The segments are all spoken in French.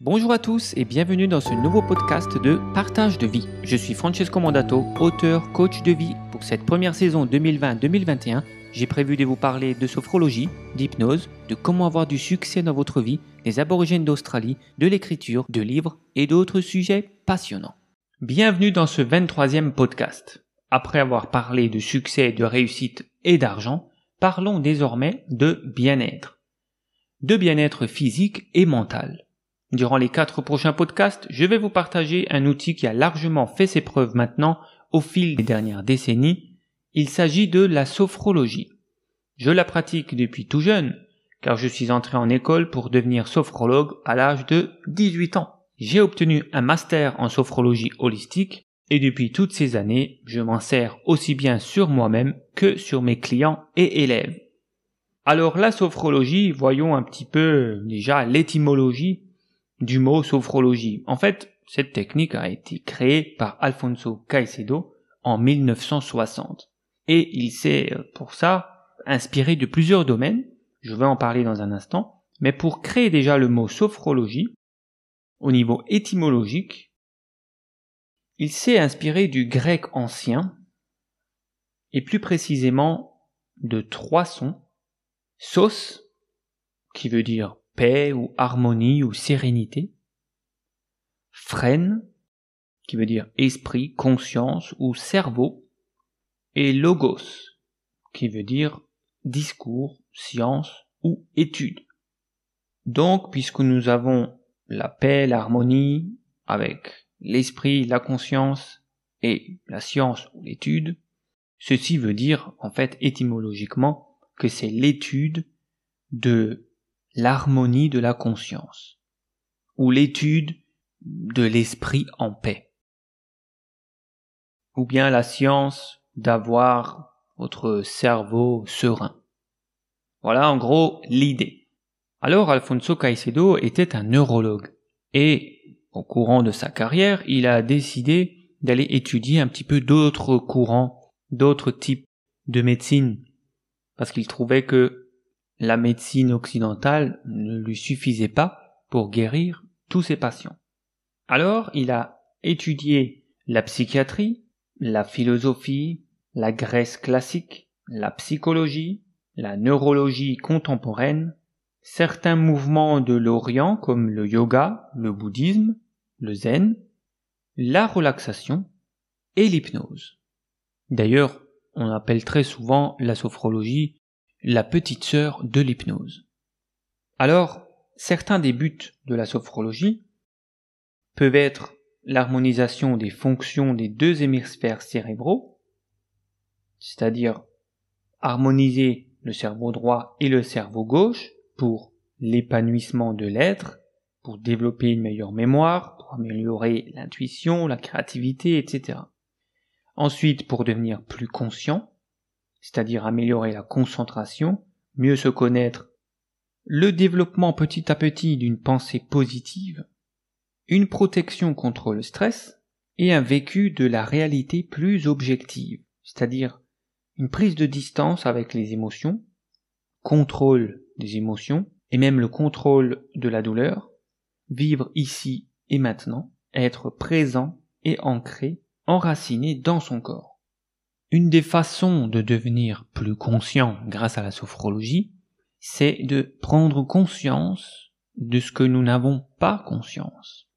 Bonjour à tous et bienvenue dans ce nouveau podcast de Partage de vie. Je suis Francesco Mondato, auteur, coach de vie. Pour cette première saison 2020-2021, j'ai prévu de vous parler de sophrologie, d'hypnose, de comment avoir du succès dans votre vie, des aborigènes d'Australie, de l'écriture, de livres et d'autres sujets passionnants. Bienvenue dans ce 23e podcast. Après avoir parlé de succès, de réussite et d'argent, parlons désormais de bien-être. De bien-être physique et mental. Durant les quatre prochains podcasts, je vais vous partager un outil qui a largement fait ses preuves maintenant au fil des dernières décennies. Il s'agit de la sophrologie. Je la pratique depuis tout jeune, car je suis entré en école pour devenir sophrologue à l'âge de 18 ans. J'ai obtenu un master en sophrologie holistique et depuis toutes ces années, je m'en sers aussi bien sur moi-même que sur mes clients et élèves. Alors la sophrologie, voyons un petit peu déjà l'étymologie du mot sophrologie. En fait, cette technique a été créée par Alfonso Caicedo en 1960. Et il s'est, euh, pour ça, inspiré de plusieurs domaines, je vais en parler dans un instant, mais pour créer déjà le mot sophrologie, au niveau étymologique, il s'est inspiré du grec ancien, et plus précisément de trois sons, sos, qui veut dire paix ou harmonie ou sérénité. Phrène, qui veut dire esprit, conscience ou cerveau. Et logos, qui veut dire discours, science ou étude. Donc, puisque nous avons la paix, l'harmonie, avec l'esprit, la conscience et la science ou l'étude, ceci veut dire, en fait, étymologiquement, que c'est l'étude de l'harmonie de la conscience, ou l'étude de l'esprit en paix, ou bien la science d'avoir votre cerveau serein. Voilà en gros l'idée. Alors Alfonso Caicedo était un neurologue et au courant de sa carrière, il a décidé d'aller étudier un petit peu d'autres courants, d'autres types de médecine parce qu'il trouvait que la médecine occidentale ne lui suffisait pas pour guérir tous ses patients. Alors il a étudié la psychiatrie, la philosophie, la Grèce classique, la psychologie, la neurologie contemporaine, certains mouvements de l'Orient comme le yoga, le bouddhisme, le zen, la relaxation et l'hypnose. D'ailleurs, on appelle très souvent la sophrologie la petite sœur de l'hypnose. Alors, certains des buts de la sophrologie peuvent être l'harmonisation des fonctions des deux hémisphères cérébraux, c'est-à-dire harmoniser le cerveau droit et le cerveau gauche pour l'épanouissement de l'être, pour développer une meilleure mémoire, pour améliorer l'intuition, la créativité, etc. Ensuite, pour devenir plus conscient, c'est-à-dire améliorer la concentration, mieux se connaître, le développement petit à petit d'une pensée positive, une protection contre le stress et un vécu de la réalité plus objective, c'est-à-dire une prise de distance avec les émotions, contrôle des émotions et même le contrôle de la douleur, vivre ici et maintenant, être présent et ancré, enraciné dans son corps. Une des façons de devenir plus conscient grâce à la sophrologie, c'est de prendre conscience de ce que nous n'avons pas conscience.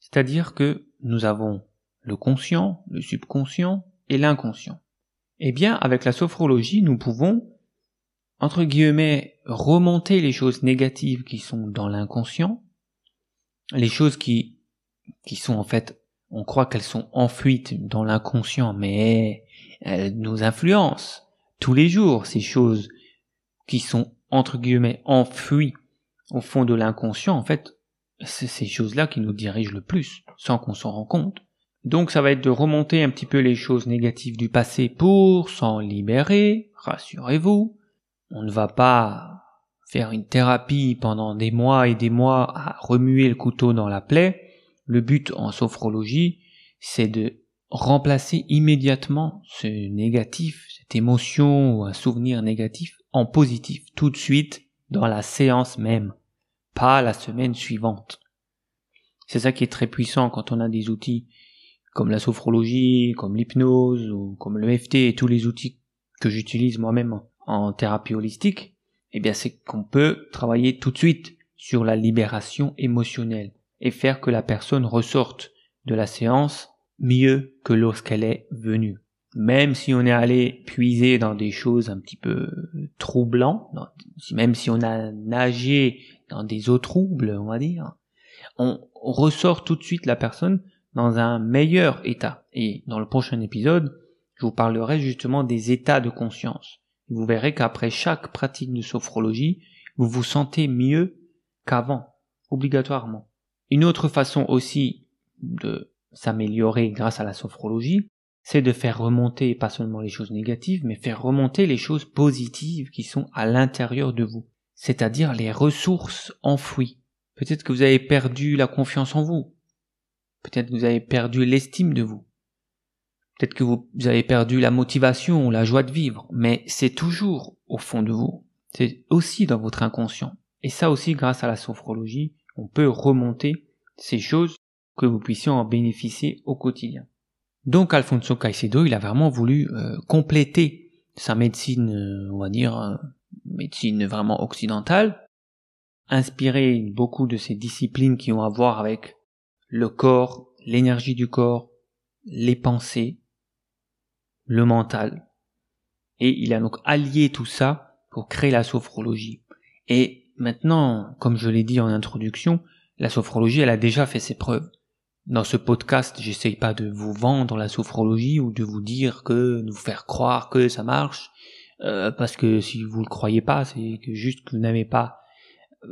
C'est-à-dire que nous avons le conscient, le subconscient et l'inconscient. Eh bien, avec la sophrologie, nous pouvons, entre guillemets, remonter les choses négatives qui sont dans l'inconscient, les choses qui, qui sont en fait, on croit qu'elles sont enfuites dans l'inconscient, mais elles nous influencent tous les jours, ces choses qui sont entre guillemets enfouies au fond de l'inconscient, en fait, c'est ces choses-là qui nous dirigent le plus, sans qu'on s'en rende compte. Donc ça va être de remonter un petit peu les choses négatives du passé pour s'en libérer, rassurez-vous. On ne va pas faire une thérapie pendant des mois et des mois à remuer le couteau dans la plaie. Le but en sophrologie, c'est de remplacer immédiatement ce négatif, cette émotion ou un souvenir négatif en positif tout de suite dans la séance même, pas la semaine suivante. C'est ça qui est très puissant quand on a des outils comme la sophrologie, comme l'hypnose ou comme le FT et tous les outils que j'utilise moi-même en thérapie holistique. Eh bien, c'est qu'on peut travailler tout de suite sur la libération émotionnelle et faire que la personne ressorte de la séance mieux que lorsqu'elle est venue. Même si on est allé puiser dans des choses un petit peu troublantes, même si on a nagé dans des eaux troubles, on va dire, on ressort tout de suite la personne dans un meilleur état. Et dans le prochain épisode, je vous parlerai justement des états de conscience. Vous verrez qu'après chaque pratique de sophrologie, vous vous sentez mieux qu'avant, obligatoirement. Une autre façon aussi de s'améliorer grâce à la sophrologie, c'est de faire remonter pas seulement les choses négatives, mais faire remonter les choses positives qui sont à l'intérieur de vous, c'est-à-dire les ressources enfouies. Peut-être que vous avez perdu la confiance en vous, peut-être que vous avez perdu l'estime de vous, peut-être que vous avez perdu la motivation ou la joie de vivre, mais c'est toujours au fond de vous, c'est aussi dans votre inconscient. Et ça aussi, grâce à la sophrologie, on peut remonter ces choses que vous puissiez en bénéficier au quotidien. Donc Alfonso Caicedo, il a vraiment voulu euh, compléter sa médecine, euh, on va dire, euh, médecine vraiment occidentale, inspirer beaucoup de ces disciplines qui ont à voir avec le corps, l'énergie du corps, les pensées, le mental. Et il a donc allié tout ça pour créer la sophrologie. Et maintenant, comme je l'ai dit en introduction, la sophrologie, elle a déjà fait ses preuves. Dans ce podcast, j'essaye pas de vous vendre la sophrologie ou de vous dire que, de vous faire croire que ça marche, euh, parce que si vous le croyez pas, c'est juste que vous n'avez pas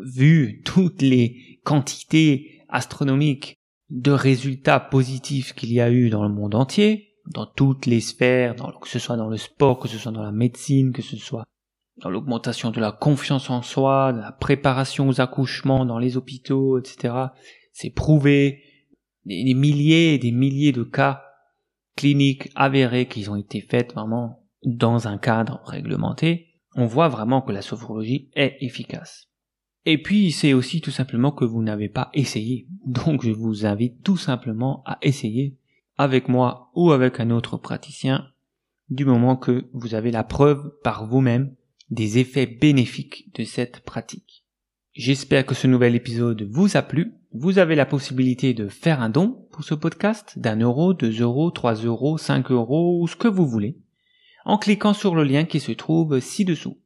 vu toutes les quantités astronomiques de résultats positifs qu'il y a eu dans le monde entier, dans toutes les sphères, que ce soit dans le sport, que ce soit dans la médecine, que ce soit dans l'augmentation de la confiance en soi, de la préparation aux accouchements dans les hôpitaux, etc. C'est prouvé, des, milliers et des milliers de cas cliniques avérés qui ont été faits vraiment dans un cadre réglementé, on voit vraiment que la sophrologie est efficace. Et puis c'est aussi tout simplement que vous n'avez pas essayé. Donc je vous invite tout simplement à essayer avec moi ou avec un autre praticien du moment que vous avez la preuve par vous-même des effets bénéfiques de cette pratique. J'espère que ce nouvel épisode vous a plu. Vous avez la possibilité de faire un don pour ce podcast d'un euro, deux euros, trois euros, cinq euros ou ce que vous voulez en cliquant sur le lien qui se trouve ci-dessous.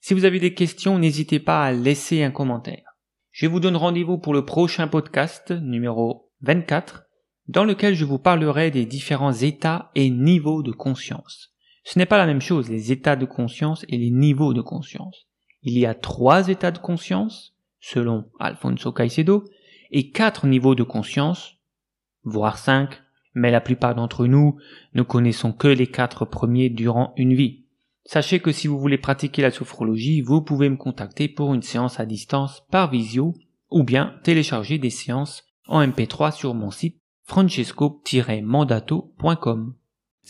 Si vous avez des questions, n'hésitez pas à laisser un commentaire. Je vous donne rendez-vous pour le prochain podcast numéro 24 dans lequel je vous parlerai des différents états et niveaux de conscience. Ce n'est pas la même chose, les états de conscience et les niveaux de conscience. Il y a trois états de conscience, selon Alfonso Caicedo, et quatre niveaux de conscience, voire cinq, mais la plupart d'entre nous ne connaissons que les quatre premiers durant une vie. Sachez que si vous voulez pratiquer la sophrologie, vous pouvez me contacter pour une séance à distance par visio ou bien télécharger des séances en MP3 sur mon site francesco-mandato.com.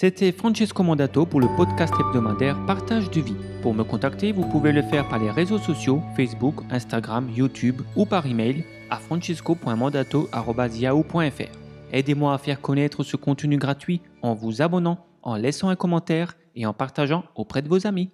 C'était Francesco Mandato pour le podcast hebdomadaire Partage de vie. Pour me contacter, vous pouvez le faire par les réseaux sociaux Facebook, Instagram, YouTube ou par email à francesco.mandato.yahoo.fr. Aidez-moi à faire connaître ce contenu gratuit en vous abonnant, en laissant un commentaire et en partageant auprès de vos amis.